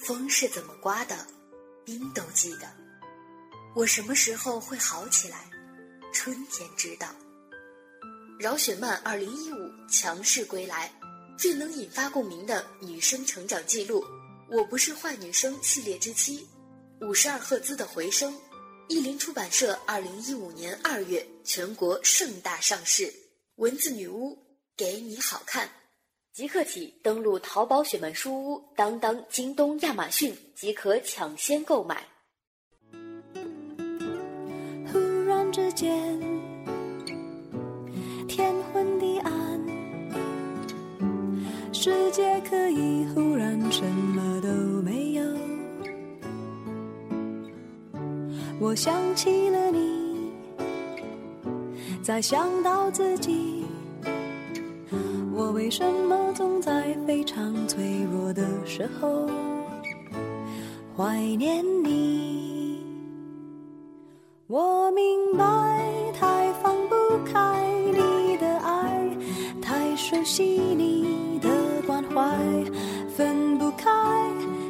风是怎么刮的，冰都记得。我什么时候会好起来？春天知道。饶雪漫二零一五强势归来，最能引发共鸣的女生成长记录。我不是坏女生系列之七，五十二赫兹的回声。译林出版社二零一五年二月全国盛大上市。文字女巫给你好看，即刻起登录淘宝雪漫书屋、当当、京东、亚马逊即可抢先购买。忽然之间，天昏地暗，世界可以忽然什么都没有。我想起了你，再想到自己，为什么总在非常脆弱的时候怀念你？我明白，太放不开你的爱，太熟悉你的关怀，分不开。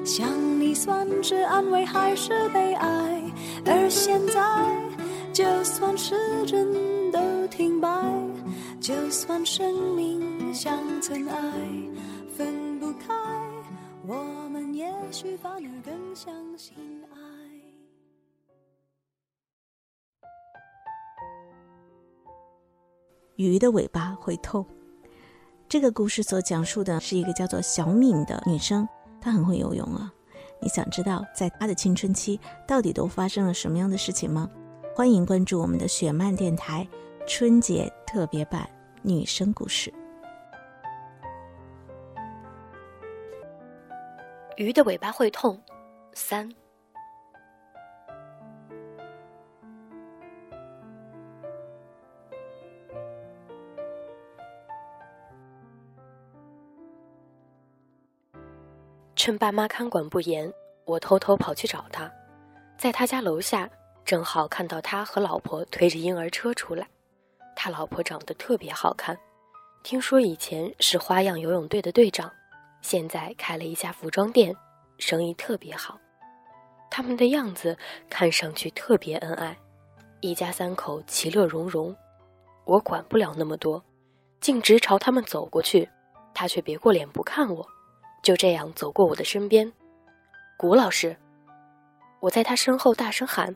想你算是安慰还是悲哀？而现在，就算时针都停摆，就算生命尘埃，分不开，我们也许反而更相信爱。鱼的尾巴会痛。这个故事所讲述的是一个叫做小敏的女生，她很会游泳啊。你想知道在她的青春期到底都发生了什么样的事情吗？欢迎关注我们的雪漫电台春节特别版女生故事。鱼的尾巴会痛，三。趁爸妈看管不严，我偷偷跑去找他，在他家楼下，正好看到他和老婆推着婴儿车出来。他老婆长得特别好看，听说以前是花样游泳队的队长，现在开了一家服装店，生意特别好。他们的样子看上去特别恩爱，一家三口其乐融融。我管不了那么多，径直朝他们走过去，他却别过脸不看我。就这样走过我的身边，古老师，我在他身后大声喊，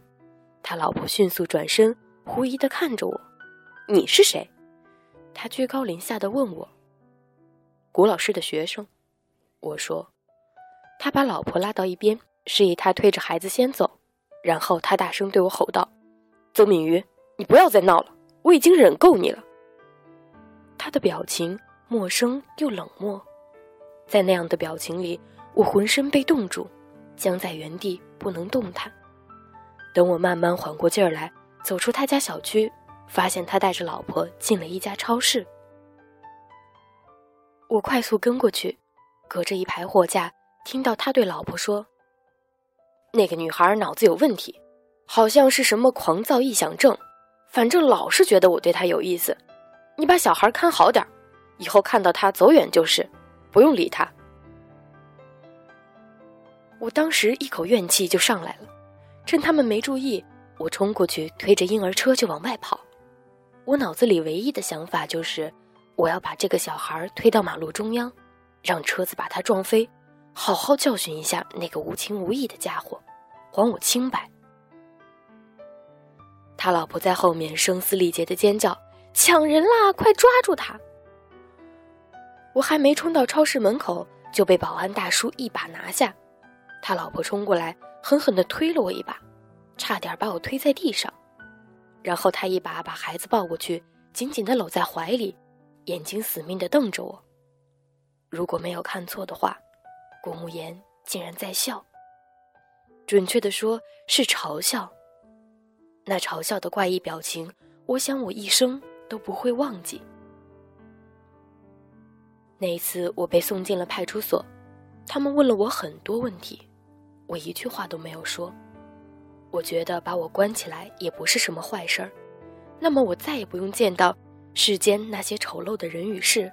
他老婆迅速转身，狐疑的看着我：“你是谁？”他居高临下的问我：“古老师的学生。”我说：“他把老婆拉到一边，示意他推着孩子先走，然后他大声对我吼道：‘邹敏瑜，你不要再闹了，我已经忍够你了。’”他的表情陌生又冷漠。在那样的表情里，我浑身被冻住，僵在原地不能动弹。等我慢慢缓过劲儿来，走出他家小区，发现他带着老婆进了一家超市。我快速跟过去，隔着一排货架，听到他对老婆说：“那个女孩脑子有问题，好像是什么狂躁臆想症，反正老是觉得我对她有意思。你把小孩看好点以后看到她走远就是。”不用理他。我当时一口怨气就上来了，趁他们没注意，我冲过去推着婴儿车就往外跑。我脑子里唯一的想法就是，我要把这个小孩推到马路中央，让车子把他撞飞，好好教训一下那个无情无义的家伙，还我清白。他老婆在后面声嘶力竭的尖叫：“抢人啦！快抓住他！”我还没冲到超市门口，就被保安大叔一把拿下。他老婆冲过来，狠狠的推了我一把，差点把我推在地上。然后他一把把孩子抱过去，紧紧的搂在怀里，眼睛死命的瞪着我。如果没有看错的话，顾慕言竟然在笑。准确的说是嘲笑。那嘲笑的怪异表情，我想我一生都不会忘记。那一次，我被送进了派出所，他们问了我很多问题，我一句话都没有说。我觉得把我关起来也不是什么坏事儿，那么我再也不用见到世间那些丑陋的人与事。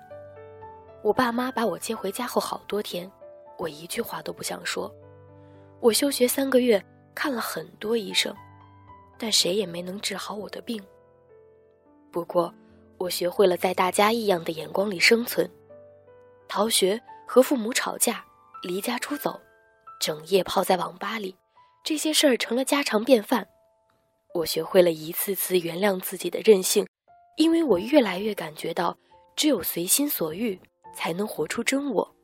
我爸妈把我接回家后好多天，我一句话都不想说，我休学三个月，看了很多医生，但谁也没能治好我的病。不过，我学会了在大家异样的眼光里生存，逃学、和父母吵架、离家出走、整夜泡在网吧里，这些事儿成了家常便饭。我学会了一次次原谅自己的任性，因为我越来越感觉到，只有随心所欲，才能活出真我，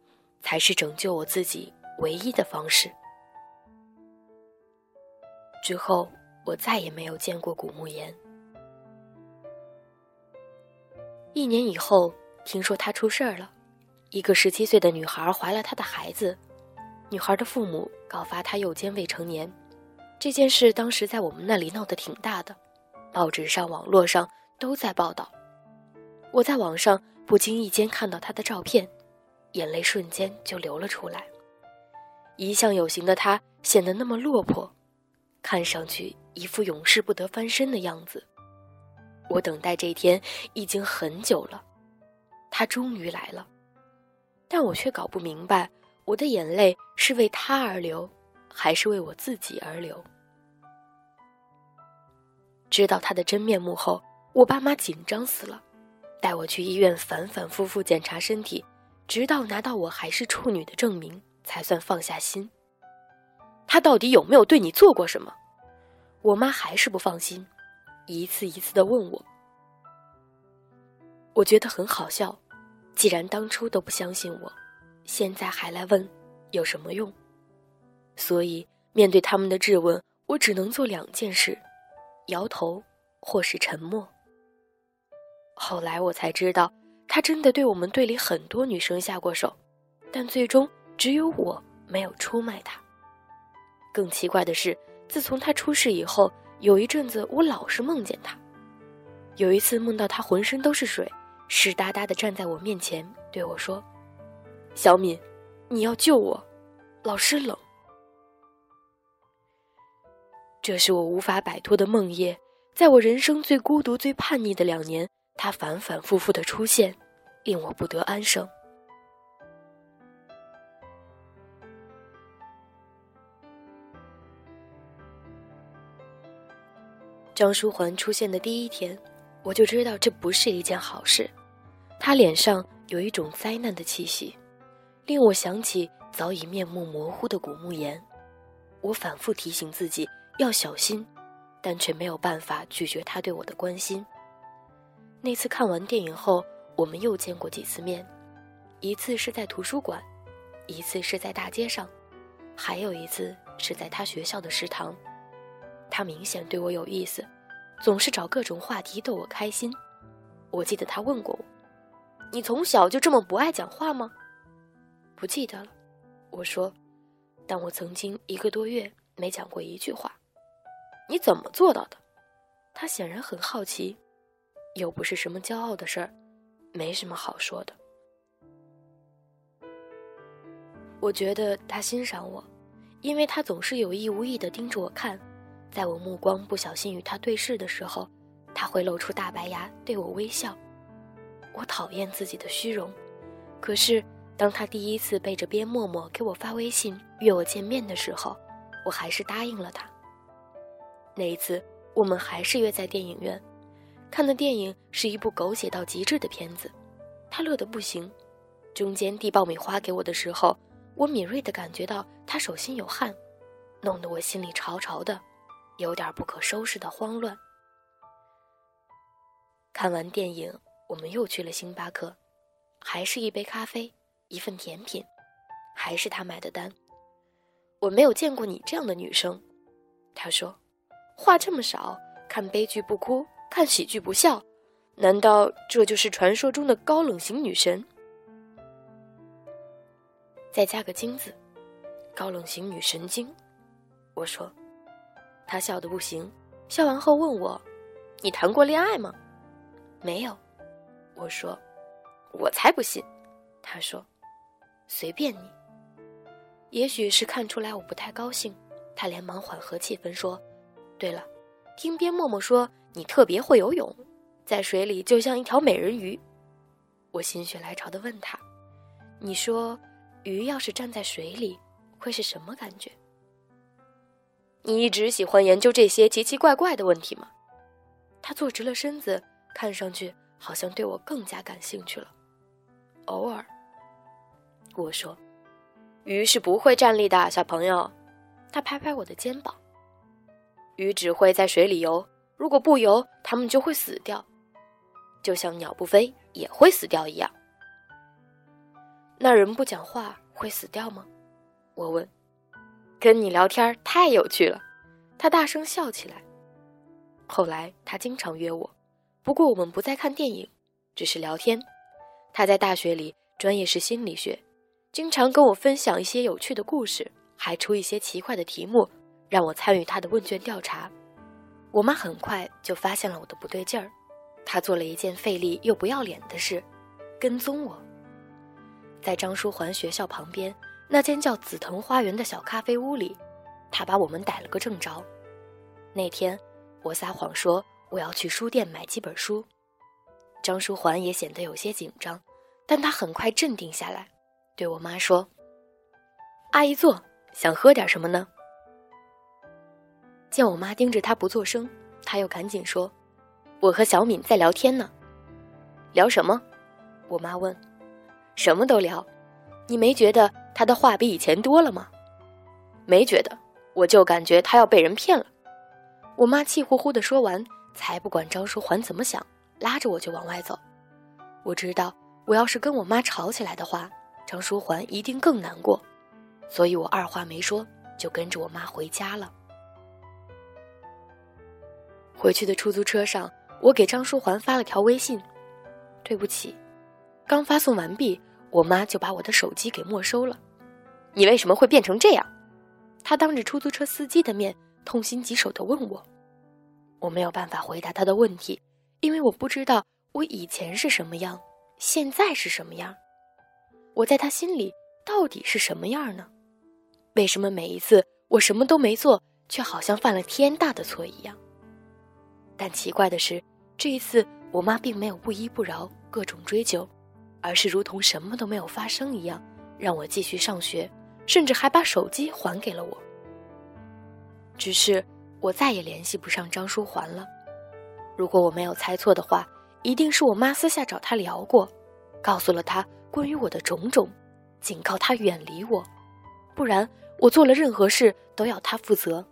才是拯救我自己唯一的方式。之后，我再也没有见过古木岩。一年以后，听说他出事儿了，一个十七岁的女孩怀了他的孩子，女孩的父母告发他诱奸未成年。这件事当时在我们那里闹得挺大的，报纸上、网络上都在报道。我在网上不经意间看到他的照片，眼泪瞬间就流了出来。一向有型的他显得那么落魄。看上去一副永世不得翻身的样子。我等待这一天已经很久了，他终于来了，但我却搞不明白，我的眼泪是为他而流，还是为我自己而流。知道他的真面目后，我爸妈紧张死了，带我去医院反反复复检查身体，直到拿到我还是处女的证明，才算放下心。他到底有没有对你做过什么？我妈还是不放心，一次一次的问我。我觉得很好笑，既然当初都不相信我，现在还来问，有什么用？所以面对他们的质问，我只能做两件事：摇头，或是沉默。后来我才知道，他真的对我们队里很多女生下过手，但最终只有我没有出卖他。更奇怪的是，自从他出事以后，有一阵子我老是梦见他。有一次梦到他浑身都是水，湿哒哒的站在我面前，对我说：“小敏，你要救我，老师冷。”这是我无法摆脱的梦魇，在我人生最孤独、最叛逆的两年，他反反复复的出现，令我不得安生。张书桓出现的第一天，我就知道这不是一件好事。他脸上有一种灾难的气息，令我想起早已面目模糊的古木岩。我反复提醒自己要小心，但却没有办法拒绝他对我的关心。那次看完电影后，我们又见过几次面，一次是在图书馆，一次是在大街上，还有一次是在他学校的食堂。他明显对我有意思，总是找各种话题逗我开心。我记得他问过我：“你从小就这么不爱讲话吗？”不记得了，我说。但我曾经一个多月没讲过一句话。你怎么做到的？他显然很好奇，又不是什么骄傲的事儿，没什么好说的。我觉得他欣赏我，因为他总是有意无意地盯着我看。在我目光不小心与他对视的时候，他会露出大白牙对我微笑。我讨厌自己的虚荣，可是当他第一次背着边默默给我发微信约我见面的时候，我还是答应了他。那一次，我们还是约在电影院，看的电影是一部狗血到极致的片子，他乐得不行。中间递爆米花给我的时候，我敏锐地感觉到他手心有汗，弄得我心里潮潮的。有点不可收拾的慌乱。看完电影，我们又去了星巴克，还是一杯咖啡，一份甜品，还是他买的单。我没有见过你这样的女生，他说，话这么少，看悲剧不哭，看喜剧不笑，难道这就是传说中的高冷型女神？再加个金字，高冷型女神经。我说。他笑得不行，笑完后问我：“你谈过恋爱吗？”“没有。”我说。“我才不信。”他说。“随便你。”也许是看出来我不太高兴，他连忙缓和气氛说：“对了，听边默默说你特别会游泳，在水里就像一条美人鱼。”我心血来潮地问他：“你说，鱼要是站在水里，会是什么感觉？”你一直喜欢研究这些奇奇怪怪的问题吗？他坐直了身子，看上去好像对我更加感兴趣了。偶尔，我说：“鱼是不会站立的，小朋友。”他拍拍我的肩膀。鱼只会在水里游，如果不游，它们就会死掉，就像鸟不飞也会死掉一样。那人不讲话会死掉吗？我问。跟你聊天太有趣了，他大声笑起来。后来他经常约我，不过我们不再看电影，只是聊天。他在大学里专业是心理学，经常跟我分享一些有趣的故事，还出一些奇怪的题目，让我参与他的问卷调查。我妈很快就发现了我的不对劲儿，她做了一件费力又不要脸的事，跟踪我。在张书桓学校旁边。那间叫紫藤花园的小咖啡屋里，他把我们逮了个正着。那天，我撒谎说我要去书店买几本书。张书桓也显得有些紧张，但他很快镇定下来，对我妈说：“阿姨坐，想喝点什么呢？”见我妈盯着他不作声，他又赶紧说：“我和小敏在聊天呢。”聊什么？我妈问。“什么都聊。”你没觉得他的话比以前多了吗？没觉得，我就感觉他要被人骗了。我妈气呼呼地说完，才不管张书桓怎么想，拉着我就往外走。我知道，我要是跟我妈吵起来的话，张书桓一定更难过，所以我二话没说就跟着我妈回家了。回去的出租车上，我给张书桓发了条微信：“对不起。”刚发送完毕。我妈就把我的手机给没收了，你为什么会变成这样？她当着出租车司机的面痛心疾首地问我。我没有办法回答她的问题，因为我不知道我以前是什么样，现在是什么样。我在他心里到底是什么样呢？为什么每一次我什么都没做，却好像犯了天大的错一样？但奇怪的是，这一次我妈并没有不依不饶，各种追究。而是如同什么都没有发生一样，让我继续上学，甚至还把手机还给了我。只是我再也联系不上张书桓了。如果我没有猜错的话，一定是我妈私下找他聊过，告诉了他关于我的种种，警告他远离我，不然我做了任何事都要他负责。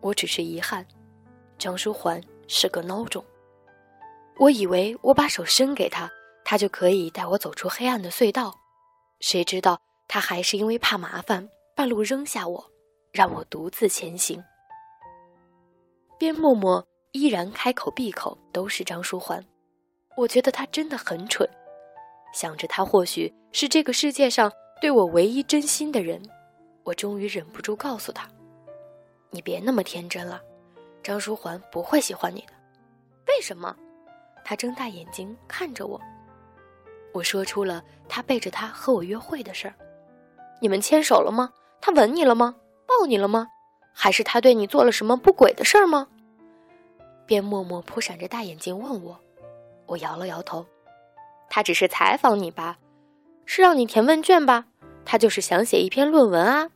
我只是遗憾，张书桓是个孬种。我以为我把手伸给他。他就可以带我走出黑暗的隧道，谁知道他还是因为怕麻烦，半路扔下我，让我独自前行。边默默依然开口闭口都是张书桓，我觉得他真的很蠢。想着他或许是这个世界上对我唯一真心的人，我终于忍不住告诉他：“你别那么天真了，张书桓不会喜欢你的。”为什么？他睁大眼睛看着我。我说出了他背着他和我约会的事儿，你们牵手了吗？他吻你了吗？抱你了吗？还是他对你做了什么不轨的事儿吗？边默默扑闪着大眼睛问我，我摇了摇头，他只是采访你吧，是让你填问卷吧？他就是想写一篇论文啊。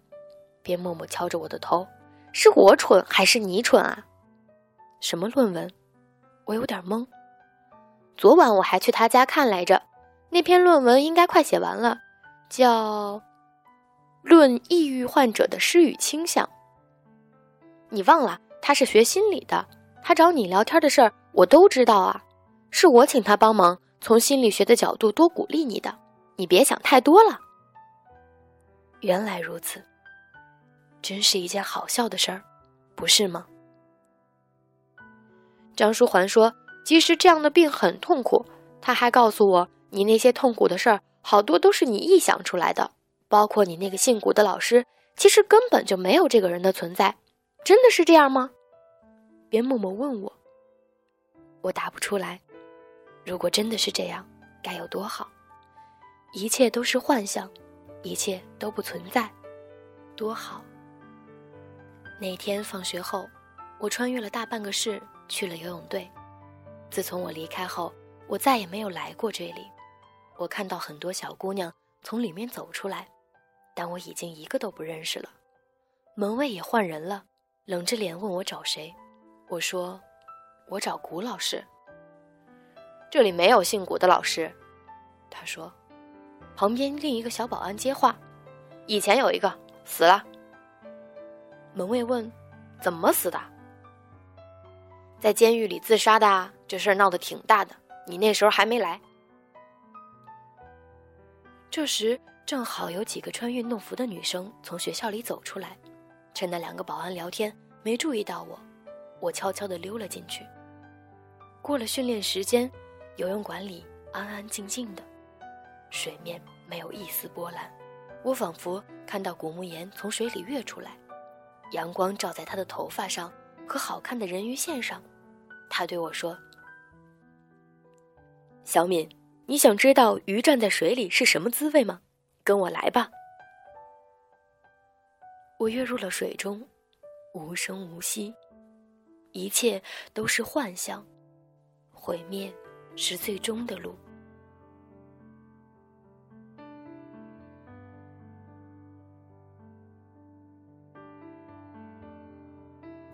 边默默敲着我的头，是我蠢还是你蠢啊？什么论文？我有点懵。昨晚我还去他家看来着。那篇论文应该快写完了，叫《论抑郁患者的失语倾向》。你忘了他是学心理的，他找你聊天的事儿我都知道啊，是我请他帮忙，从心理学的角度多鼓励你的。你别想太多了。原来如此，真是一件好笑的事儿，不是吗？张书桓说：“即使这样的病很痛苦，他还告诉我。”你那些痛苦的事儿，好多都是你臆想出来的，包括你那个姓谷的老师，其实根本就没有这个人的存在，真的是这样吗？边默默问我，我答不出来。如果真的是这样，该有多好！一切都是幻象，一切都不存在，多好！那天放学后，我穿越了大半个市去了游泳队。自从我离开后，我再也没有来过这里。我看到很多小姑娘从里面走出来，但我已经一个都不认识了。门卫也换人了，冷着脸问我找谁，我说我找古老师。这里没有姓古的老师，他说。旁边另一个小保安接话：“以前有一个死了。”门卫问：“怎么死的？”在监狱里自杀的，这事儿闹得挺大的。你那时候还没来。这时正好有几个穿运动服的女生从学校里走出来，趁那两个保安聊天，没注意到我，我悄悄地溜了进去。过了训练时间，游泳馆里安安静静的。水面没有一丝波澜，我仿佛看到古木岩从水里跃出来，阳光照在他的头发上和好看的人鱼线上。他对我说：“小敏，你想知道鱼站在水里是什么滋味吗？跟我来吧。”我跃入了水中，无声无息，一切都是幻象，毁灭是最终的路。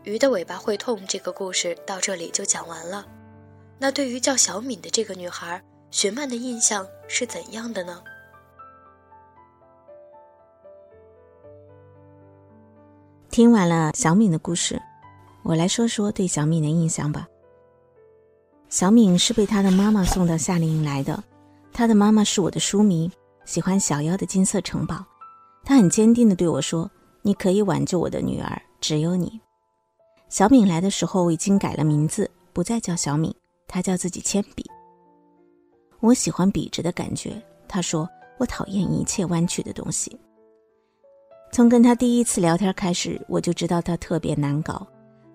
鱼的尾巴会痛这个故事到这里就讲完了。那对于叫小敏的这个女孩，雪曼的印象是怎样的呢？听完了小敏的故事，我来说说对小敏的印象吧。小敏是被她的妈妈送到夏令营来的，她的妈妈是我的书迷，喜欢小妖的金色城堡。她很坚定地对我说：“你可以挽救我的女儿，只有你。”小敏来的时候已经改了名字，不再叫小敏，她叫自己铅笔。我喜欢笔直的感觉，她说我讨厌一切弯曲的东西。从跟她第一次聊天开始，我就知道她特别难搞。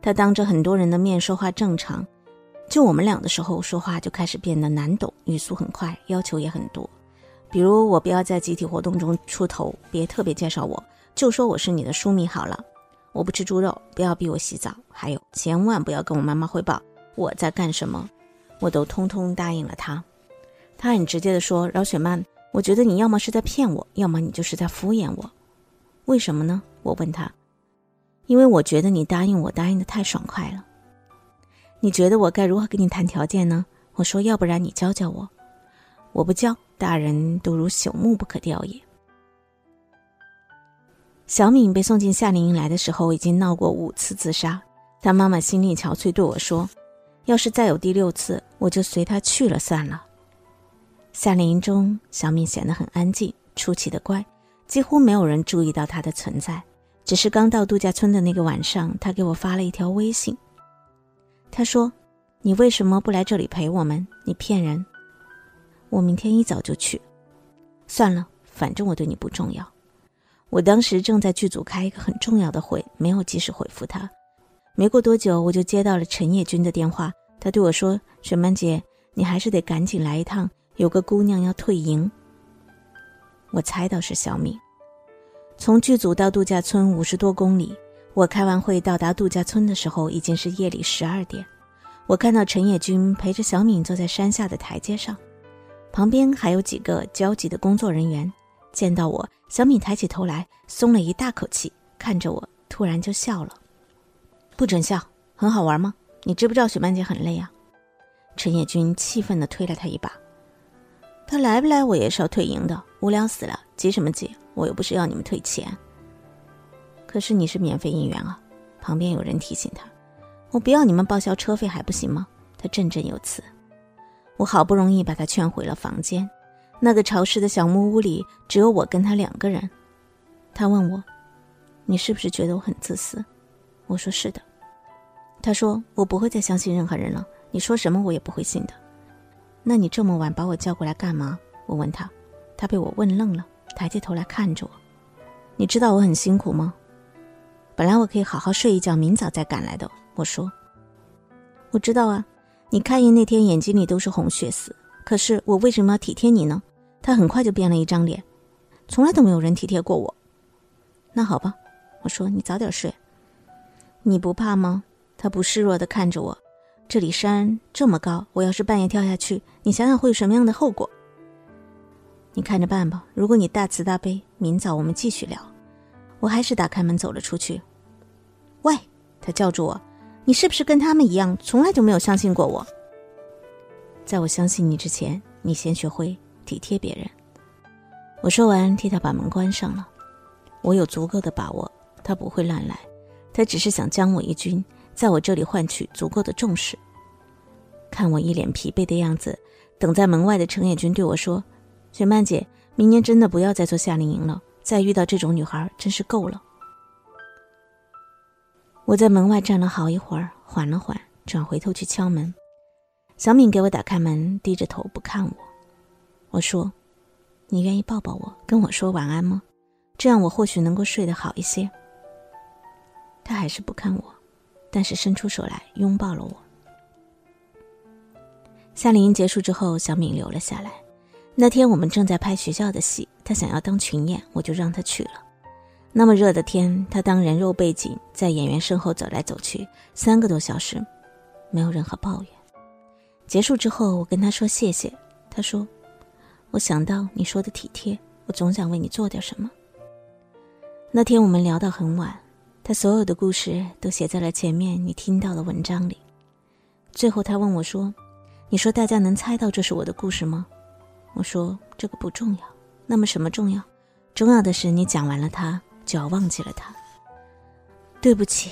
她当着很多人的面说话正常，就我们俩的时候说话就开始变得难懂，语速很快，要求也很多。比如我不要在集体活动中出头，别特别介绍我，就说我是你的书迷好了。我不吃猪肉，不要逼我洗澡，还有千万不要跟我妈妈汇报我在干什么，我都通通答应了他。他很直接的说：“饶雪曼，我觉得你要么是在骗我，要么你就是在敷衍我。为什么呢？”我问他。因为我觉得你答应我答应的太爽快了。你觉得我该如何跟你谈条件呢？我说：“要不然你教教我。”我不教，大人都如朽木不可雕也。小敏被送进夏令营来的时候，已经闹过五次自杀。她妈妈心力憔悴，对我说：“要是再有第六次，我就随她去了算了。”夏令营中，小敏显得很安静，出奇的乖，几乎没有人注意到她的存在。只是刚到度假村的那个晚上，她给我发了一条微信。她说：“你为什么不来这里陪我们？你骗人！我明天一早就去。算了，反正我对你不重要。”我当时正在剧组开一个很重要的会，没有及时回复他。没过多久，我就接到了陈叶军的电话，他对我说：“雪曼姐，你还是得赶紧来一趟，有个姑娘要退营。”我猜到是小敏。从剧组到度假村五十多公里，我开完会到达度假村的时候已经是夜里十二点。我看到陈野军陪着小敏坐在山下的台阶上，旁边还有几个焦急的工作人员。见到我，小敏抬起头来，松了一大口气，看着我，突然就笑了。不准笑，很好玩吗？你知不知道雪曼姐很累啊？陈野军气愤地推了他一把。他来不来，我也是要退营的。无聊死了，急什么急？我又不是要你们退钱。可是你是免费应援啊。旁边有人提醒他：“我不要你们报销车费还不行吗？”他振振有词。我好不容易把他劝回了房间。那个潮湿的小木屋里，只有我跟他两个人。他问我：“你是不是觉得我很自私？”我说：“是的。”他说：“我不会再相信任何人了，你说什么我也不会信的。”那你这么晚把我叫过来干嘛？我问他。他被我问愣了，抬起头来看着我：“你知道我很辛苦吗？本来我可以好好睡一觉，明早再赶来的。”我说：“我知道啊，你开业那天眼睛里都是红血丝。”可是我为什么要体贴你呢？他很快就变了一张脸，从来都没有人体贴过我。那好吧，我说你早点睡。你不怕吗？他不示弱的看着我。这里山这么高，我要是半夜跳下去，你想想会有什么样的后果？你看着办吧。如果你大慈大悲，明早我们继续聊。我还是打开门走了出去。喂，他叫住我：“你是不是跟他们一样，从来就没有相信过我？在我相信你之前，你先学会体贴别人。”我说完，替他把门关上了。我有足够的把握，他不会乱来。他只是想将我一军，在我这里换取足够的重视。看我一脸疲惫的样子，等在门外的程野君对我说：“雪曼姐，明年真的不要再做夏令营了。再遇到这种女孩，真是够了。”我在门外站了好一会儿，缓了缓，转回头去敲门。小敏给我打开门，低着头不看我。我说。你愿意抱抱我，跟我说晚安吗？这样我或许能够睡得好一些。他还是不看我，但是伸出手来拥抱了我。夏令营结束之后，小敏留了下来。那天我们正在拍学校的戏，他想要当群演，我就让他去了。那么热的天，他当人肉背景，在演员身后走来走去，三个多小时，没有任何抱怨。结束之后，我跟他说谢谢，他说。我想到你说的体贴，我总想为你做点什么。那天我们聊到很晚，他所有的故事都写在了前面你听到的文章里。最后他问我说：“你说大家能猜到这是我的故事吗？”我说：“这个不重要。那么什么重要？重要的是你讲完了，他就要忘记了他。”对不起，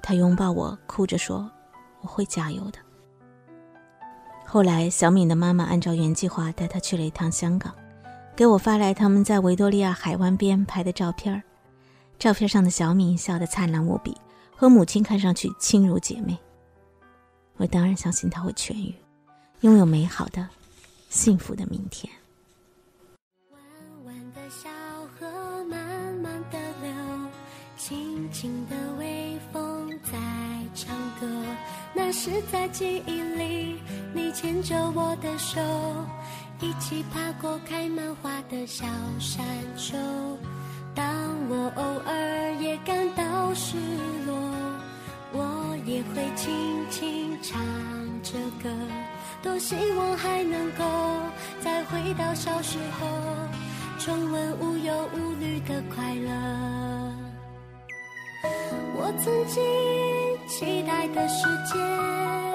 他拥抱我，哭着说：“我会加油的。”后来，小敏的妈妈按照原计划带她去了一趟香港，给我发来他们在维多利亚海湾边拍的照片照片上的小敏笑得灿烂无比，和母亲看上去亲如姐妹。我当然相信她会痊愈，拥有美好的、幸福的明天。弯弯的小是在记忆里。你牵着我的手，一起爬过开满花的小山丘。当我偶尔也感到失落，我也会轻轻唱着歌。多希望还能够再回到小时候，重温无忧无虑的快乐。我曾经期待的世界。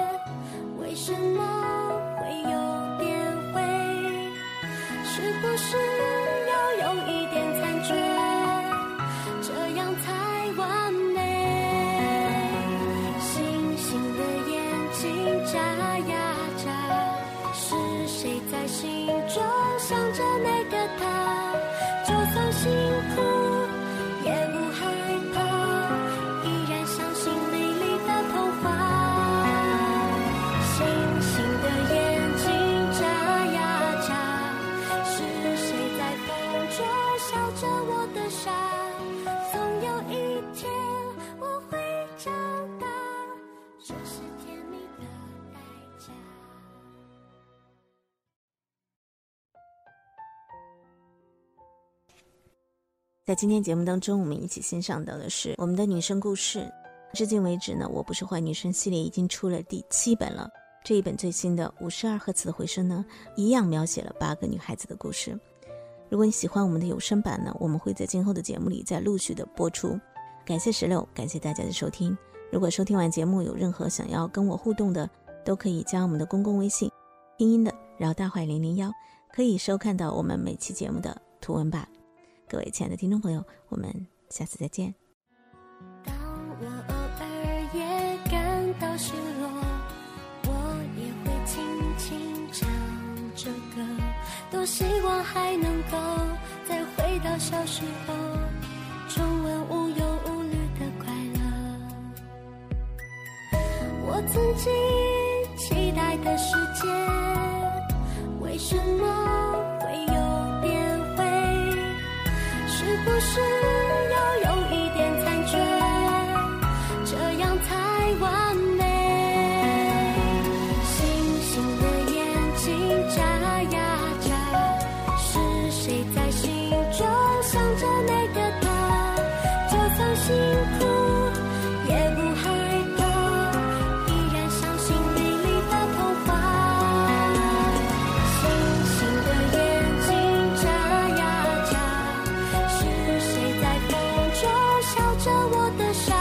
在今天节目当中，我们一起欣赏到的是我们的女生故事。至今为止呢，我不是坏女生系列已经出了第七本了。这一本最新的五十二赫兹的回声呢，一样描写了八个女孩子的故事。如果你喜欢我们的有声版呢，我们会在今后的节目里再陆续的播出。感谢石榴，感谢大家的收听。如果收听完节目有任何想要跟我互动的，都可以加我们的公共微信，拼音的饶大坏零零幺，可以收看到我们每期节目的图文版。各位亲爱的听众朋友，我们下次再见。当我偶尔也感到失落，我也会轻轻唱着歌，多希望还能够再回到小时候，重温无忧无虑的快乐。我曾经期待的世界，为什么？是我的伤，